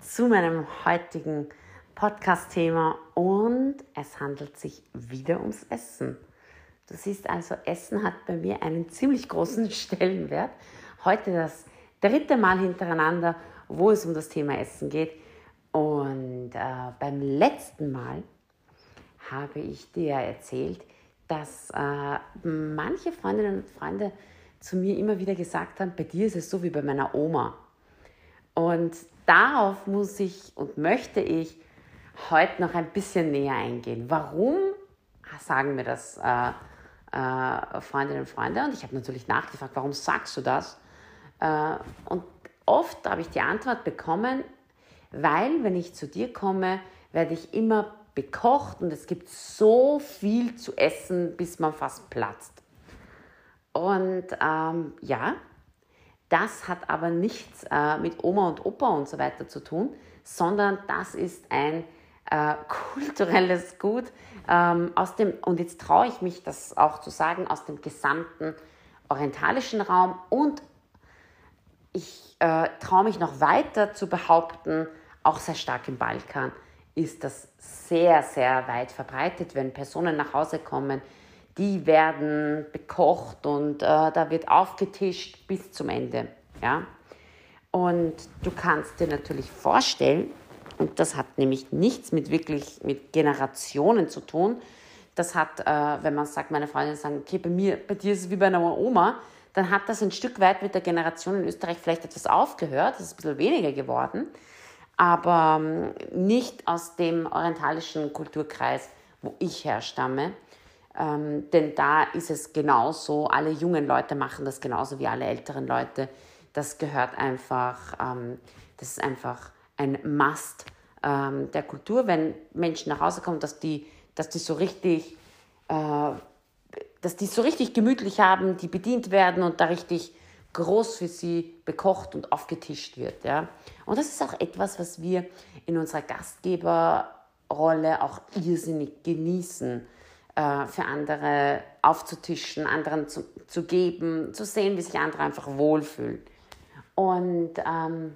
zu meinem heutigen Podcast-Thema und es handelt sich wieder ums Essen. Du siehst also, Essen hat bei mir einen ziemlich großen Stellenwert. Heute das dritte Mal hintereinander, wo es um das Thema Essen geht. Und äh, beim letzten Mal habe ich dir erzählt, dass äh, manche Freundinnen und Freunde zu mir immer wieder gesagt haben, bei dir ist es so wie bei meiner Oma. Und darauf muss ich und möchte ich heute noch ein bisschen näher eingehen. Warum sagen mir das äh, äh, Freundinnen und Freunde? Und ich habe natürlich nachgefragt, warum sagst du das? Äh, und oft habe ich die Antwort bekommen, weil wenn ich zu dir komme, werde ich immer bekocht und es gibt so viel zu essen, bis man fast platzt. Und ähm, ja, das hat aber nichts äh, mit Oma und Opa und so weiter zu tun, sondern das ist ein äh, kulturelles Gut ähm, aus dem, und jetzt traue ich mich das auch zu sagen, aus dem gesamten orientalischen Raum. Und ich äh, traue mich noch weiter zu behaupten, auch sehr stark im Balkan ist das sehr, sehr weit verbreitet, wenn Personen nach Hause kommen, die werden bekocht und äh, da wird aufgetischt bis zum Ende. Ja? Und du kannst dir natürlich vorstellen, und das hat nämlich nichts mit wirklich mit Generationen zu tun. Das hat, äh, wenn man sagt, meine Freundinnen sagen, okay, bei mir, bei dir ist es wie bei einer Oma, dann hat das ein Stück weit mit der Generation in Österreich vielleicht etwas aufgehört, das ist ein bisschen weniger geworden, aber ähm, nicht aus dem orientalischen Kulturkreis, wo ich herstamme. Ähm, denn da ist es genauso, alle jungen Leute machen das genauso wie alle älteren Leute. Das gehört einfach, ähm, das ist einfach ein Must ähm, der Kultur, wenn Menschen nach Hause kommen, dass die, dass die so richtig, äh, dass die so richtig gemütlich haben, die bedient werden und da richtig groß für sie bekocht und aufgetischt wird. Ja? Und das ist auch etwas, was wir in unserer Gastgeberrolle auch irrsinnig genießen äh, für andere aufzutischen, anderen zu, zu geben, zu sehen, wie sich andere einfach wohlfühlen. Und ähm,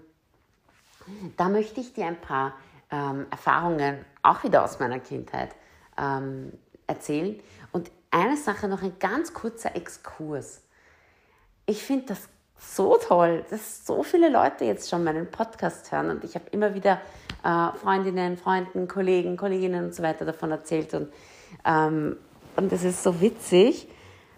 da möchte ich dir ein paar ähm, Erfahrungen auch wieder aus meiner Kindheit ähm, erzählen. Und eine Sache noch ein ganz kurzer Exkurs. Ich finde das so toll, dass so viele Leute jetzt schon meinen Podcast hören und ich habe immer wieder äh, Freundinnen, Freunden, Kollegen, Kolleginnen und so weiter davon erzählt und ähm, und es ist so witzig,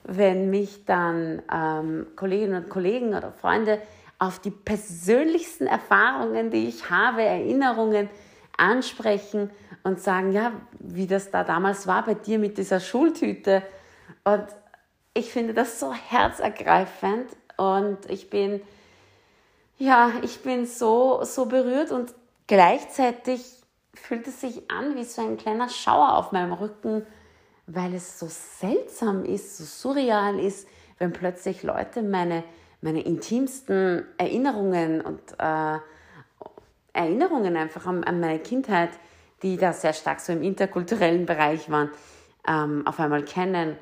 wenn mich dann ähm, Kolleginnen und Kollegen oder Freunde auf die persönlichsten Erfahrungen, die ich habe, Erinnerungen ansprechen und sagen, ja, wie das da damals war bei dir mit dieser Schultüte. Und ich finde das so herzergreifend und ich bin, ja, ich bin so, so berührt und gleichzeitig fühlt es sich an wie so ein kleiner Schauer auf meinem Rücken, weil es so seltsam ist, so surreal ist, wenn plötzlich Leute meine, meine intimsten Erinnerungen und äh, Erinnerungen einfach an, an, meine Kindheit, die da sehr stark so im interkulturellen Bereich waren, ähm, auf einmal kennen.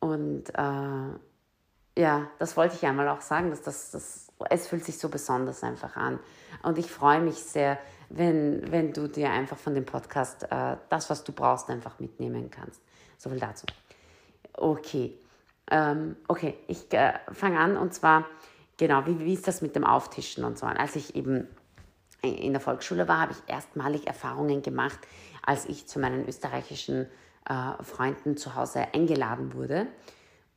Und äh, ja, das wollte ich einmal auch sagen, dass das, das, es fühlt sich so besonders einfach an. Und ich freue mich sehr, wenn, wenn du dir einfach von dem Podcast äh, das, was du brauchst, einfach mitnehmen kannst. So viel dazu. Okay, ähm, okay, ich äh, fange an und zwar, genau, wie, wie ist das mit dem Auftischen und so an? Als ich eben in der Volksschule war, habe ich erstmalig Erfahrungen gemacht, als ich zu meinen österreichischen äh, Freunden zu Hause eingeladen wurde.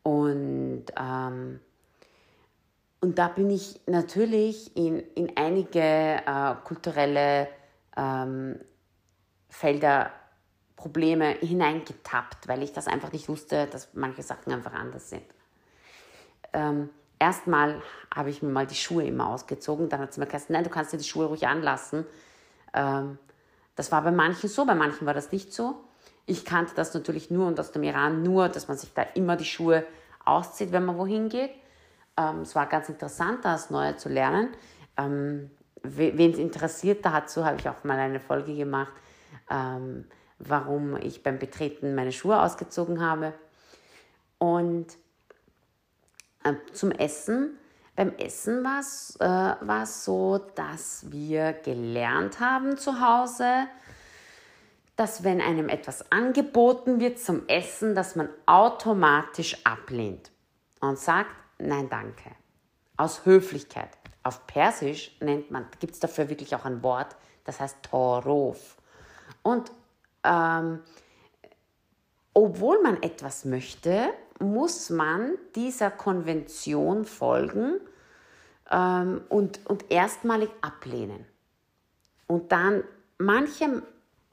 Und, ähm, und da bin ich natürlich in, in einige äh, kulturelle ähm, Felder Probleme hineingetappt, weil ich das einfach nicht wusste, dass manche Sachen einfach anders sind. Ähm, Erstmal habe ich mir mal die Schuhe immer ausgezogen, dann hat sie mir gesagt, nein, du kannst dir die Schuhe ruhig anlassen. Ähm, das war bei manchen so, bei manchen war das nicht so. Ich kannte das natürlich nur und aus dem Iran nur, dass man sich da immer die Schuhe auszieht, wenn man wohin geht. Ähm, es war ganz interessant, das Neue zu lernen. Ähm, Wen es interessiert, dazu habe ich auch mal eine Folge gemacht, ähm, warum ich beim Betreten meine Schuhe ausgezogen habe. Und äh, zum Essen. Beim Essen war es äh, so, dass wir gelernt haben zu Hause, dass wenn einem etwas angeboten wird zum Essen, dass man automatisch ablehnt und sagt, nein danke, aus Höflichkeit. Auf Persisch nennt man, gibt es dafür wirklich auch ein Wort, das heißt Torof. Und ähm, obwohl man etwas möchte, muss man dieser Konvention folgen ähm, und, und erstmalig ablehnen. Und dann, manche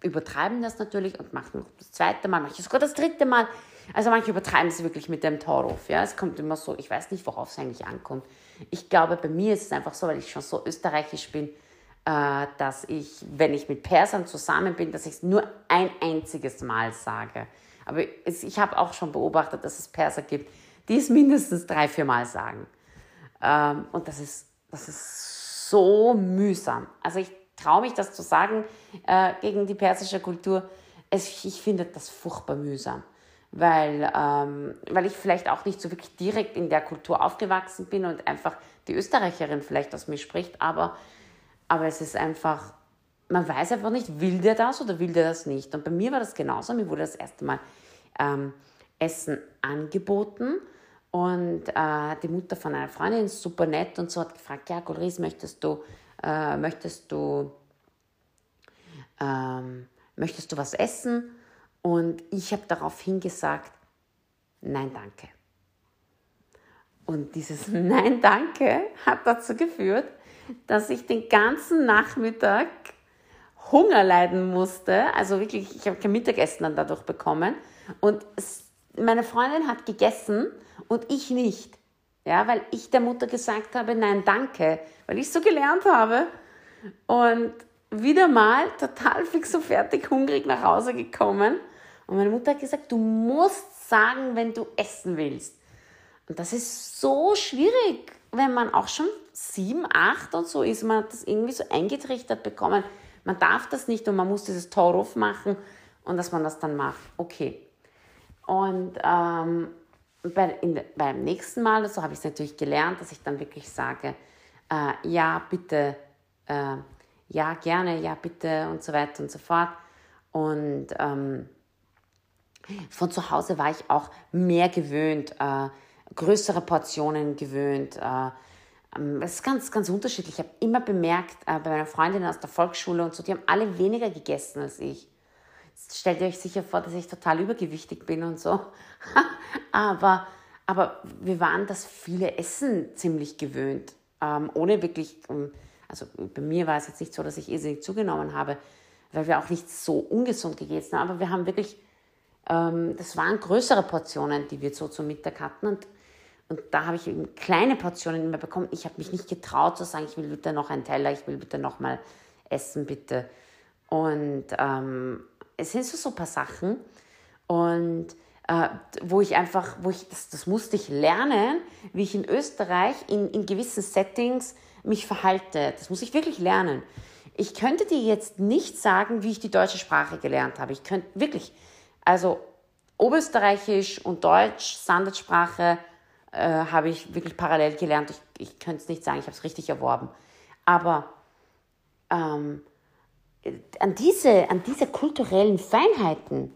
übertreiben das natürlich und machen das zweite Mal, manche sogar das dritte Mal. Also manche übertreiben es wirklich mit dem Torov. Ja? Es kommt immer so, ich weiß nicht, worauf es eigentlich ankommt. Ich glaube, bei mir ist es einfach so, weil ich schon so österreichisch bin, äh, dass ich, wenn ich mit Persern zusammen bin, dass ich es nur ein einziges Mal sage. Aber ich habe auch schon beobachtet, dass es Perser gibt, die es mindestens drei, vier Mal sagen. Ähm, und das ist, das ist so mühsam. Also ich traue mich, das zu sagen äh, gegen die persische Kultur. ich finde das furchtbar mühsam weil, ähm, weil ich vielleicht auch nicht so wirklich direkt in der Kultur aufgewachsen bin und einfach die Österreicherin vielleicht aus mir spricht, aber, aber es ist einfach, man weiß einfach nicht, will der das oder will der das nicht. Und bei mir war das genauso, mir wurde das erste Mal ähm, Essen angeboten und äh, die Mutter von einer Freundin super nett und so hat gefragt, ja, Golris, möchtest du, äh, möchtest du, ähm, möchtest du was essen? Und ich habe daraufhin gesagt, nein, danke. Und dieses Nein, danke hat dazu geführt, dass ich den ganzen Nachmittag Hunger leiden musste. Also wirklich, ich habe kein Mittagessen dann dadurch bekommen. Und meine Freundin hat gegessen und ich nicht. Ja, weil ich der Mutter gesagt habe, nein, danke, weil ich so gelernt habe. Und wieder mal total fix und fertig hungrig nach Hause gekommen und meine Mutter hat gesagt, du musst sagen, wenn du essen willst. Und das ist so schwierig, wenn man auch schon sieben, acht und so ist, man hat das irgendwie so eingetrichtert bekommen. Man darf das nicht und man muss dieses Toruf machen und dass man das dann macht. Okay. Und ähm, bei, in, beim nächsten Mal, so habe ich es natürlich gelernt, dass ich dann wirklich sage, äh, ja, bitte, äh, ja, gerne, ja, bitte und so weiter und so fort. Und ähm, von zu Hause war ich auch mehr gewöhnt, äh, größere Portionen gewöhnt. Äh, ähm, es ist ganz, ganz unterschiedlich. Ich habe immer bemerkt, äh, bei meiner Freundin aus der Volksschule und so, die haben alle weniger gegessen als ich. Jetzt stellt ihr euch sicher vor, dass ich total übergewichtig bin und so. aber, aber wir waren das viele Essen ziemlich gewöhnt, ähm, ohne wirklich, ähm, also bei mir war es jetzt nicht so, dass ich irrsinnig zugenommen habe, weil wir auch nicht so ungesund gegessen haben, aber wir haben wirklich das waren größere Portionen, die wir so zum Mittag hatten. Und, und da habe ich eben kleine Portionen immer bekommen. Ich habe mich nicht getraut zu sagen, ich will bitte noch einen Teller, ich will bitte noch mal essen, bitte. Und ähm, es sind so, so ein paar Sachen. Und äh, wo ich einfach, wo ich, das, das musste ich lernen, wie ich in Österreich in, in gewissen Settings mich verhalte. Das muss ich wirklich lernen. Ich könnte dir jetzt nicht sagen, wie ich die deutsche Sprache gelernt habe. Ich könnte wirklich, also Oberösterreichisch und Deutsch, Standardsprache, äh, habe ich wirklich parallel gelernt. Ich, ich könnte es nicht sagen, ich habe es richtig erworben. Aber ähm, an, diese, an diese kulturellen Feinheiten,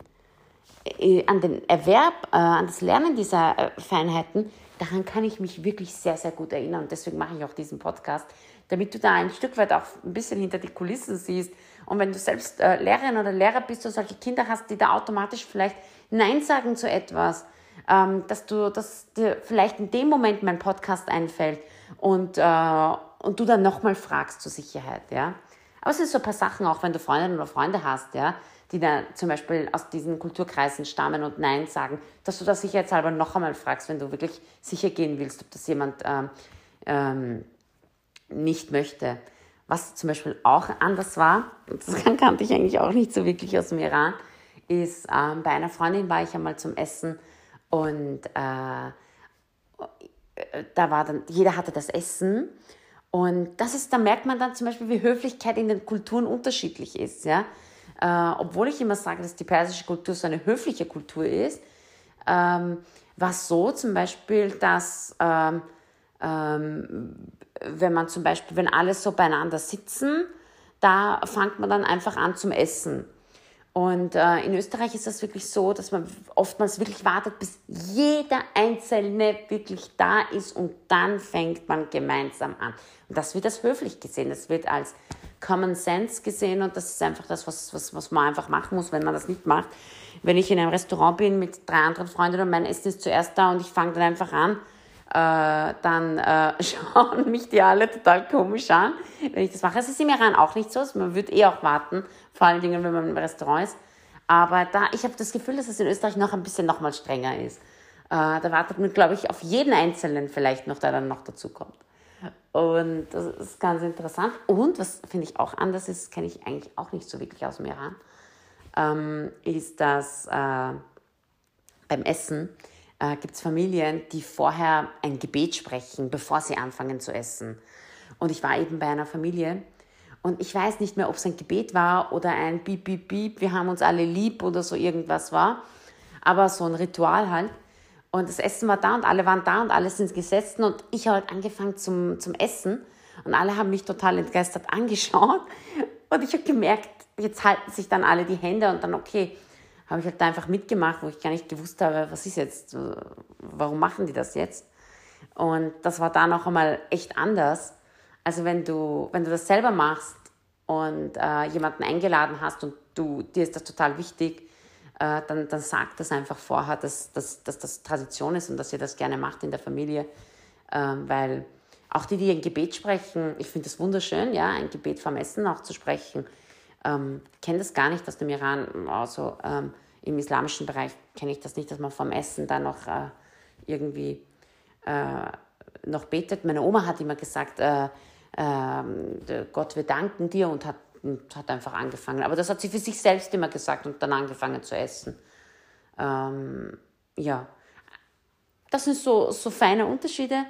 äh, an den Erwerb, äh, an das Lernen dieser äh, Feinheiten, daran kann ich mich wirklich sehr, sehr gut erinnern. Und deswegen mache ich auch diesen Podcast, damit du da ein Stück weit auch ein bisschen hinter die Kulissen siehst und wenn du selbst äh, Lehrerin oder Lehrer bist und solche Kinder hast, die da automatisch vielleicht Nein sagen zu etwas, ähm, dass du, dass dir vielleicht in dem Moment mein Podcast einfällt und, äh, und du dann nochmal fragst zur Sicherheit, ja. Aber es sind so ein paar Sachen, auch wenn du Freundinnen oder Freunde hast, ja, die da zum Beispiel aus diesen Kulturkreisen stammen und Nein sagen, dass du das sicherheitshalber noch einmal fragst, wenn du wirklich sicher gehen willst, ob das jemand ähm, ähm, nicht möchte. was zum Beispiel auch anders war, das kannte ich eigentlich auch nicht so wirklich aus dem Iran, ist, ähm, bei einer Freundin war ich einmal zum Essen und äh, da war dann, jeder hatte das Essen und das ist, da merkt man dann zum Beispiel, wie Höflichkeit in den Kulturen unterschiedlich ist, ja. Äh, obwohl ich immer sage, dass die persische Kultur so eine höfliche Kultur ist, ähm, war es so zum Beispiel, dass ähm, ähm, wenn man zum Beispiel, wenn alle so beieinander sitzen, da fängt man dann einfach an zum Essen. Und äh, in Österreich ist das wirklich so, dass man oftmals wirklich wartet, bis jeder Einzelne wirklich da ist und dann fängt man gemeinsam an. Und das wird als höflich gesehen, das wird als Common Sense gesehen und das ist einfach das, was, was, was man einfach machen muss, wenn man das nicht macht. Wenn ich in einem Restaurant bin mit drei anderen Freunden und mein Essen ist zuerst da und ich fange dann einfach an, äh, dann äh, schauen mich die alle total komisch an, wenn ich das mache. Es ist im Iran auch nicht so, man würde eh auch warten, vor allen Dingen, wenn man im Restaurant ist. Aber da, ich habe das Gefühl, dass es in Österreich noch ein bisschen noch mal strenger ist. Äh, da wartet man, glaube ich, auf jeden Einzelnen vielleicht noch, der dann noch dazu kommt. Und das ist ganz interessant. Und was finde ich auch anders ist, kenne ich eigentlich auch nicht so wirklich aus dem Iran, ähm, ist, dass äh, beim Essen äh, gibt es Familien, die vorher ein Gebet sprechen, bevor sie anfangen zu essen. Und ich war eben bei einer Familie und ich weiß nicht mehr, ob es ein Gebet war oder ein Piep, Piep, Piep, wir haben uns alle lieb oder so irgendwas war. Aber so ein Ritual halt. Und das Essen war da und alle waren da und alle sind gesessen und ich habe halt angefangen zum, zum Essen und alle haben mich total entgeistert angeschaut und ich habe gemerkt, jetzt halten sich dann alle die Hände und dann, okay, habe ich halt einfach mitgemacht, wo ich gar nicht gewusst habe, was ist jetzt, warum machen die das jetzt? Und das war da noch einmal echt anders. Also wenn du, wenn du das selber machst und äh, jemanden eingeladen hast und du, dir ist das total wichtig, äh, dann, dann sag das einfach vorher, dass, dass, dass das Tradition ist und dass ihr das gerne macht in der Familie. Äh, weil auch die, die ein Gebet sprechen, ich finde das wunderschön, ja, ein Gebet vom Essen auch zu sprechen ähm, kenne das gar nicht aus dem Iran. Also ähm, im islamischen Bereich kenne ich das nicht, dass man vom Essen dann noch äh, irgendwie äh, noch betet. Meine Oma hat immer gesagt, äh, ähm, Gott, wir danken dir und hat, und hat einfach angefangen. Aber das hat sie für sich selbst immer gesagt und dann angefangen zu essen. Ähm, ja, das sind so, so feine Unterschiede.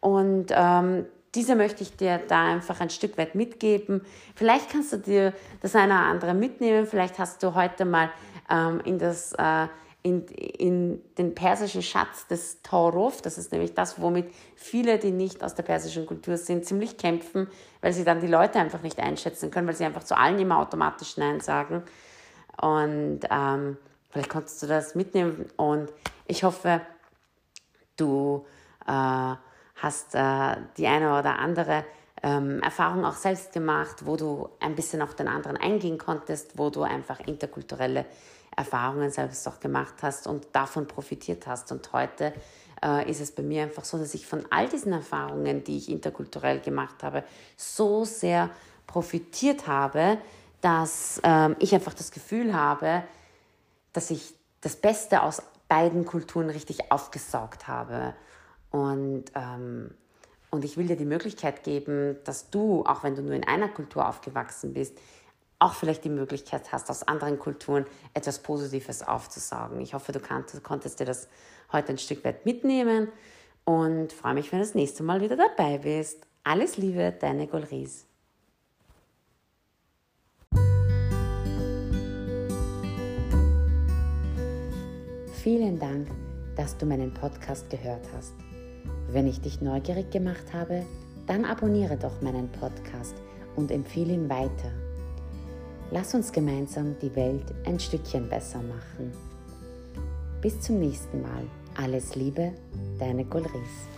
Und ähm, diese möchte ich dir da einfach ein Stück weit mitgeben. Vielleicht kannst du dir das eine oder andere mitnehmen. Vielleicht hast du heute mal ähm, in, das, äh, in, in den persischen Schatz des Tauruf, das ist nämlich das, womit viele, die nicht aus der persischen Kultur sind, ziemlich kämpfen, weil sie dann die Leute einfach nicht einschätzen können, weil sie einfach zu allen immer automatisch Nein sagen. Und ähm, vielleicht konntest du das mitnehmen und ich hoffe, du äh, hast äh, die eine oder andere ähm, Erfahrung auch selbst gemacht, wo du ein bisschen auf den anderen eingehen konntest, wo du einfach interkulturelle Erfahrungen selbst auch gemacht hast und davon profitiert hast. Und heute äh, ist es bei mir einfach so, dass ich von all diesen Erfahrungen, die ich interkulturell gemacht habe, so sehr profitiert habe, dass ähm, ich einfach das Gefühl habe, dass ich das Beste aus beiden Kulturen richtig aufgesaugt habe. Und, ähm, und ich will dir die Möglichkeit geben, dass du, auch wenn du nur in einer Kultur aufgewachsen bist, auch vielleicht die Möglichkeit hast, aus anderen Kulturen etwas Positives aufzusaugen. Ich hoffe, du konntest dir das heute ein Stück weit mitnehmen und freue mich, wenn du das nächste Mal wieder dabei bist. Alles Liebe, deine Golries. Vielen Dank, dass du meinen Podcast gehört hast. Wenn ich dich neugierig gemacht habe, dann abonniere doch meinen Podcast und empfehle ihn weiter. Lass uns gemeinsam die Welt ein Stückchen besser machen. Bis zum nächsten Mal. Alles Liebe, deine Golris.